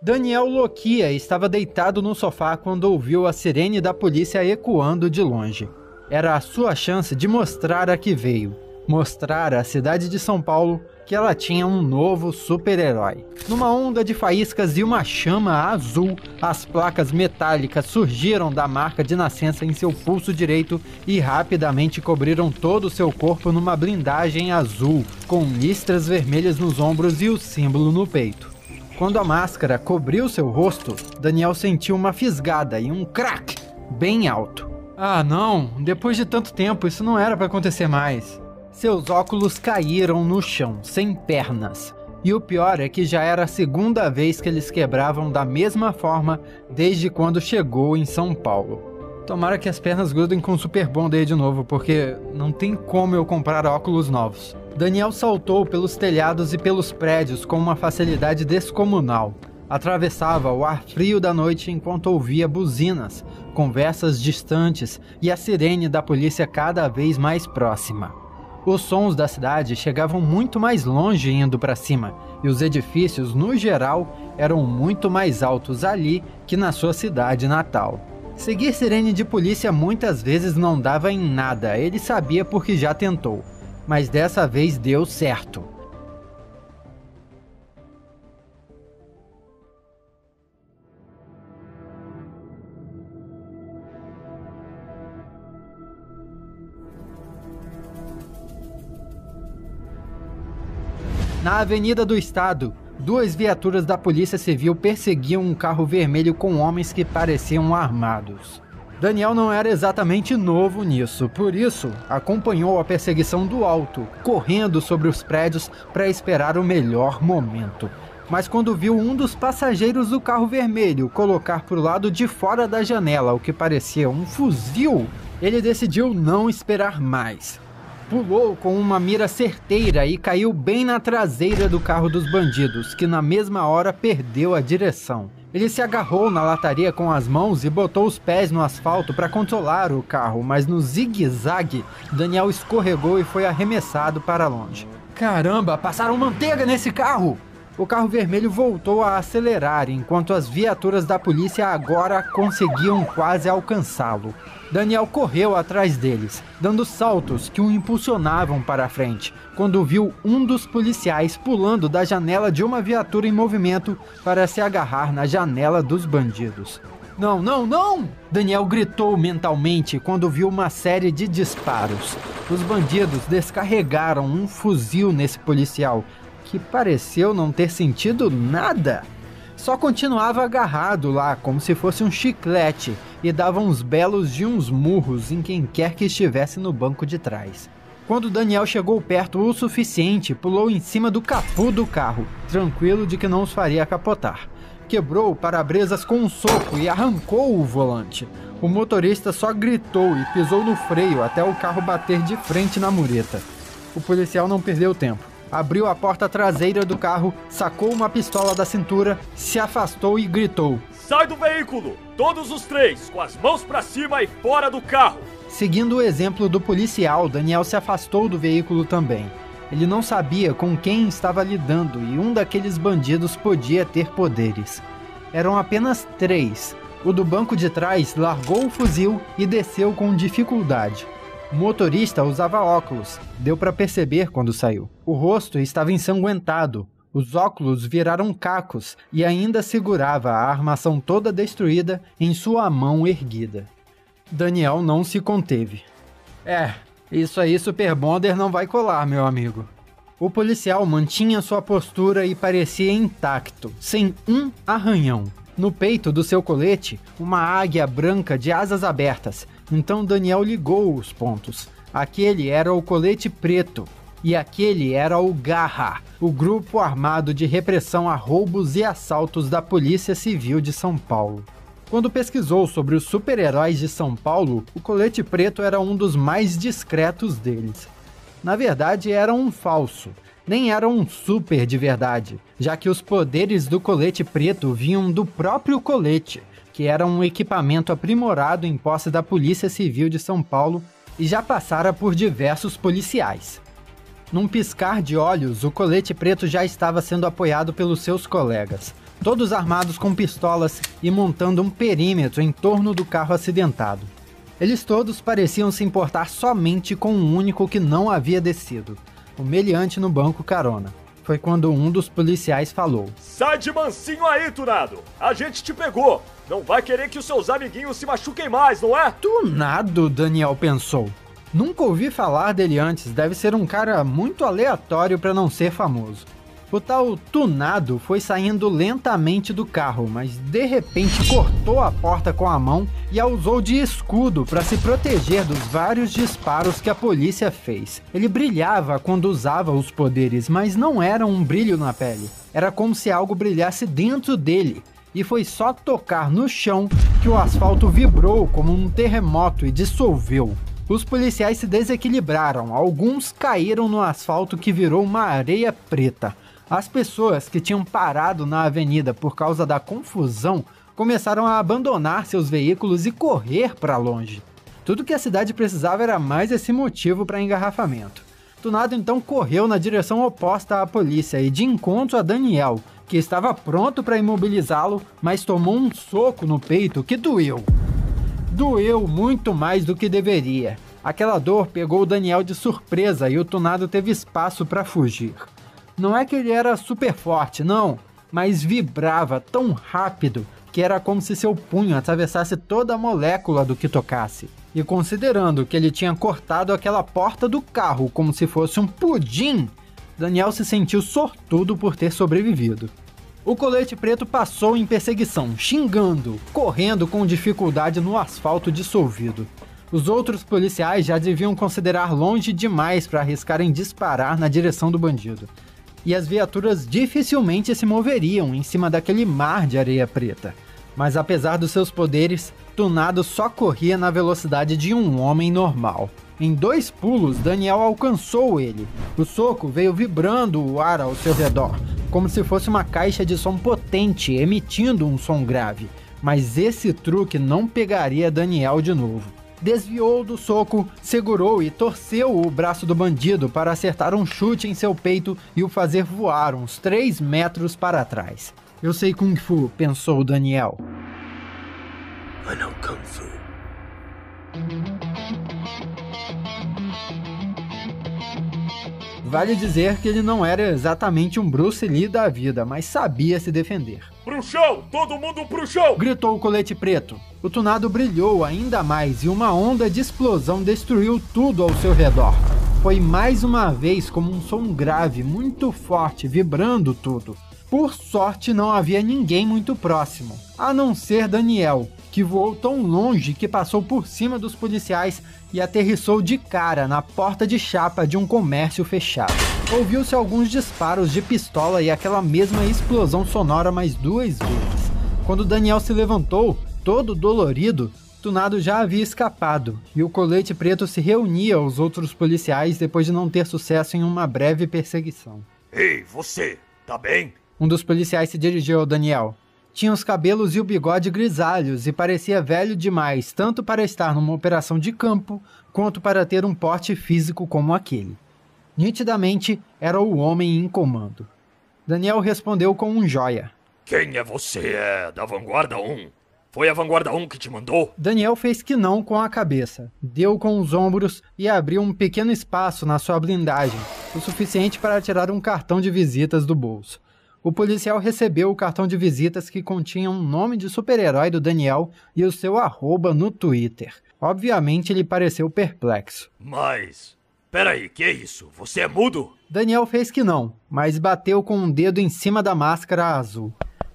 Daniel Loquia estava deitado no sofá quando ouviu a sirene da polícia ecoando de longe. Era a sua chance de mostrar a que veio, mostrar à cidade de São Paulo que ela tinha um novo super-herói. Numa onda de faíscas e uma chama azul, as placas metálicas surgiram da marca de nascença em seu pulso direito e rapidamente cobriram todo o seu corpo numa blindagem azul, com listras vermelhas nos ombros e o símbolo no peito. Quando a máscara cobriu seu rosto, Daniel sentiu uma fisgada e um crack bem alto. Ah, não, depois de tanto tempo, isso não era para acontecer mais. Seus óculos caíram no chão, sem pernas. E o pior é que já era a segunda vez que eles quebravam da mesma forma desde quando chegou em São Paulo. Tomara que as pernas grudem com o Super Bond aí de novo, porque não tem como eu comprar óculos novos. Daniel saltou pelos telhados e pelos prédios com uma facilidade descomunal. Atravessava o ar frio da noite enquanto ouvia buzinas, conversas distantes e a sirene da polícia cada vez mais próxima. Os sons da cidade chegavam muito mais longe indo para cima, e os edifícios, no geral, eram muito mais altos ali que na sua cidade natal. Seguir sirene de polícia muitas vezes não dava em nada, ele sabia porque já tentou. Mas dessa vez deu certo. Na Avenida do Estado, duas viaturas da Polícia Civil perseguiam um carro vermelho com homens que pareciam armados. Daniel não era exatamente novo nisso, por isso acompanhou a perseguição do alto, correndo sobre os prédios para esperar o melhor momento. Mas quando viu um dos passageiros do carro vermelho colocar para o lado de fora da janela o que parecia um fuzil, ele decidiu não esperar mais pulou com uma mira certeira e caiu bem na traseira do carro dos bandidos, que na mesma hora perdeu a direção. Ele se agarrou na lataria com as mãos e botou os pés no asfalto para controlar o carro, mas no zigue-zague, Daniel escorregou e foi arremessado para longe. Caramba, passaram manteiga nesse carro! O carro vermelho voltou a acelerar enquanto as viaturas da polícia agora conseguiam quase alcançá-lo. Daniel correu atrás deles, dando saltos que o impulsionavam para a frente, quando viu um dos policiais pulando da janela de uma viatura em movimento para se agarrar na janela dos bandidos. Não, não, não! Daniel gritou mentalmente quando viu uma série de disparos. Os bandidos descarregaram um fuzil nesse policial, que pareceu não ter sentido nada só continuava agarrado lá, como se fosse um chiclete, e dava uns belos de uns murros em quem quer que estivesse no banco de trás. Quando Daniel chegou perto o suficiente, pulou em cima do capô do carro, tranquilo de que não os faria capotar. Quebrou o para-brisas com um soco e arrancou o volante. O motorista só gritou e pisou no freio até o carro bater de frente na mureta. O policial não perdeu tempo abriu a porta traseira do carro, sacou uma pistola da cintura, se afastou e gritou: Sai do veículo! Todos os três, com as mãos para cima e fora do carro! Seguindo o exemplo do policial, Daniel se afastou do veículo também. Ele não sabia com quem estava lidando e um daqueles bandidos podia ter poderes. Eram apenas três. O do banco de trás largou o fuzil e desceu com dificuldade. O motorista usava óculos, deu para perceber quando saiu. O rosto estava ensanguentado, os óculos viraram cacos e ainda segurava a armação toda destruída em sua mão erguida. Daniel não se conteve. É, isso aí Super Bonder não vai colar, meu amigo. O policial mantinha sua postura e parecia intacto, sem um arranhão. No peito do seu colete, uma águia branca de asas abertas. Então Daniel ligou os pontos. Aquele era o colete preto, e aquele era o Garra, o grupo armado de repressão a roubos e assaltos da Polícia Civil de São Paulo. Quando pesquisou sobre os super-heróis de São Paulo, o colete preto era um dos mais discretos deles. Na verdade, era um falso nem era um super de verdade, já que os poderes do colete preto vinham do próprio colete, que era um equipamento aprimorado em posse da Polícia Civil de São Paulo e já passara por diversos policiais. Num piscar de olhos, o colete preto já estava sendo apoiado pelos seus colegas. todos armados com pistolas e montando um perímetro em torno do carro acidentado. Eles todos pareciam se importar somente com um único que não havia descido, o meliante no banco carona. Foi quando um dos policiais falou: Sai de mansinho aí, Tunado! A gente te pegou! Não vai querer que os seus amiguinhos se machuquem mais, não é? Tunado, Daniel pensou. Nunca ouvi falar dele antes, deve ser um cara muito aleatório para não ser famoso. O tal tunado foi saindo lentamente do carro, mas de repente cortou a porta com a mão e a usou de escudo para se proteger dos vários disparos que a polícia fez. Ele brilhava quando usava os poderes, mas não era um brilho na pele. Era como se algo brilhasse dentro dele. E foi só tocar no chão que o asfalto vibrou como um terremoto e dissolveu. Os policiais se desequilibraram, alguns caíram no asfalto que virou uma areia preta. As pessoas que tinham parado na avenida por causa da confusão começaram a abandonar seus veículos e correr para longe. Tudo que a cidade precisava era mais esse motivo para engarrafamento. Tunado então correu na direção oposta à polícia e de encontro a Daniel, que estava pronto para imobilizá-lo, mas tomou um soco no peito que doeu. Doeu muito mais do que deveria. Aquela dor pegou Daniel de surpresa e o Tunado teve espaço para fugir. Não é que ele era super forte, não, mas vibrava tão rápido que era como se seu punho atravessasse toda a molécula do que tocasse. E considerando que ele tinha cortado aquela porta do carro como se fosse um pudim, Daniel se sentiu sortudo por ter sobrevivido. O colete preto passou em perseguição, xingando, correndo com dificuldade no asfalto dissolvido. Os outros policiais já deviam considerar longe demais para arriscarem disparar na direção do bandido e as viaturas dificilmente se moveriam em cima daquele mar de areia preta. Mas apesar dos seus poderes, Tunado só corria na velocidade de um homem normal. Em dois pulos, Daniel alcançou ele. O soco veio vibrando o ar ao seu redor, como se fosse uma caixa de som potente emitindo um som grave. Mas esse truque não pegaria Daniel de novo desviou do soco, segurou e torceu o braço do bandido para acertar um chute em seu peito e o fazer voar uns 3 metros para trás. Eu sei Kung Fu, pensou Daniel. I know Kung Fu. Vale dizer que ele não era exatamente um Bruce Lee da vida, mas sabia se defender. Pro chão! Todo mundo pro chão! Gritou o colete preto. O tunado brilhou ainda mais e uma onda de explosão destruiu tudo ao seu redor. Foi mais uma vez como um som grave, muito forte, vibrando tudo. Por sorte, não havia ninguém muito próximo, a não ser Daniel, que voou tão longe que passou por cima dos policiais e aterrissou de cara na porta de chapa de um comércio fechado. Ouviu-se alguns disparos de pistola e aquela mesma explosão sonora mais duas vezes. Quando Daniel se levantou, todo dolorido, Tunado já havia escapado e o colete preto se reunia aos outros policiais depois de não ter sucesso em uma breve perseguição. Ei, você, tá bem? Um dos policiais se dirigiu ao Daniel. Tinha os cabelos e o bigode grisalhos e parecia velho demais, tanto para estar numa operação de campo, quanto para ter um porte físico como aquele. Nitidamente, era o homem em comando. Daniel respondeu com um joia. Quem é você? É da Vanguarda 1? Foi a Vanguarda 1 que te mandou? Daniel fez que não com a cabeça, deu com os ombros e abriu um pequeno espaço na sua blindagem, o suficiente para tirar um cartão de visitas do bolso o policial recebeu o cartão de visitas que continha um nome de super-herói do Daniel e o seu arroba no Twitter. Obviamente ele pareceu perplexo. Mas. Peraí, que é isso? Você é mudo? Daniel fez que não, mas bateu com um dedo em cima da máscara azul.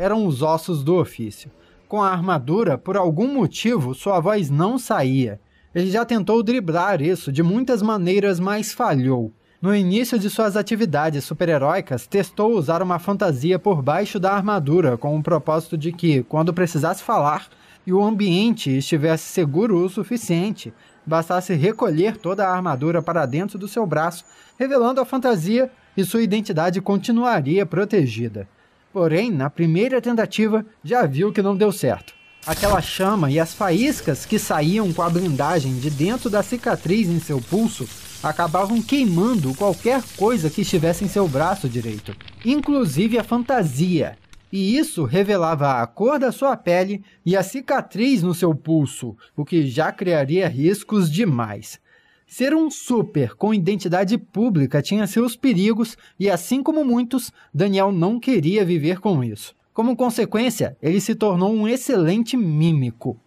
Eram os ossos do ofício. Com a armadura, por algum motivo, sua voz não saía. Ele já tentou driblar isso de muitas maneiras, mas falhou. No início de suas atividades super-heróicas, testou usar uma fantasia por baixo da armadura com o propósito de que, quando precisasse falar e o ambiente estivesse seguro o suficiente, bastasse recolher toda a armadura para dentro do seu braço, revelando a fantasia e sua identidade continuaria protegida. Porém, na primeira tentativa, já viu que não deu certo. Aquela chama e as faíscas que saíam com a blindagem de dentro da cicatriz em seu pulso acabavam queimando qualquer coisa que estivesse em seu braço direito, inclusive a fantasia. E isso revelava a cor da sua pele e a cicatriz no seu pulso, o que já criaria riscos demais. Ser um super com identidade pública tinha seus perigos e, assim como muitos, Daniel não queria viver com isso. Como consequência, ele se tornou um excelente mímico.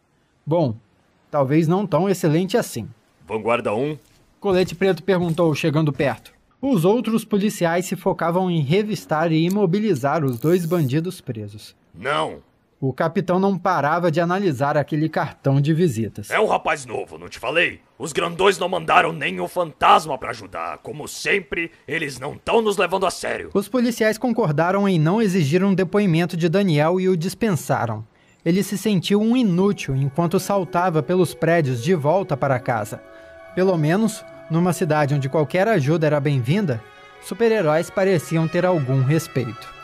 Bom, talvez não tão excelente assim. Vanguarda 1. Colete Preto perguntou, chegando perto. Os outros policiais se focavam em revistar e imobilizar os dois bandidos presos. Não. O capitão não parava de analisar aquele cartão de visitas. É um rapaz novo, não te falei? Os grandões não mandaram nem o fantasma para ajudar. Como sempre, eles não estão nos levando a sério. Os policiais concordaram em não exigir um depoimento de Daniel e o dispensaram. Ele se sentiu um inútil enquanto saltava pelos prédios de volta para casa. Pelo menos, numa cidade onde qualquer ajuda era bem-vinda, super-heróis pareciam ter algum respeito.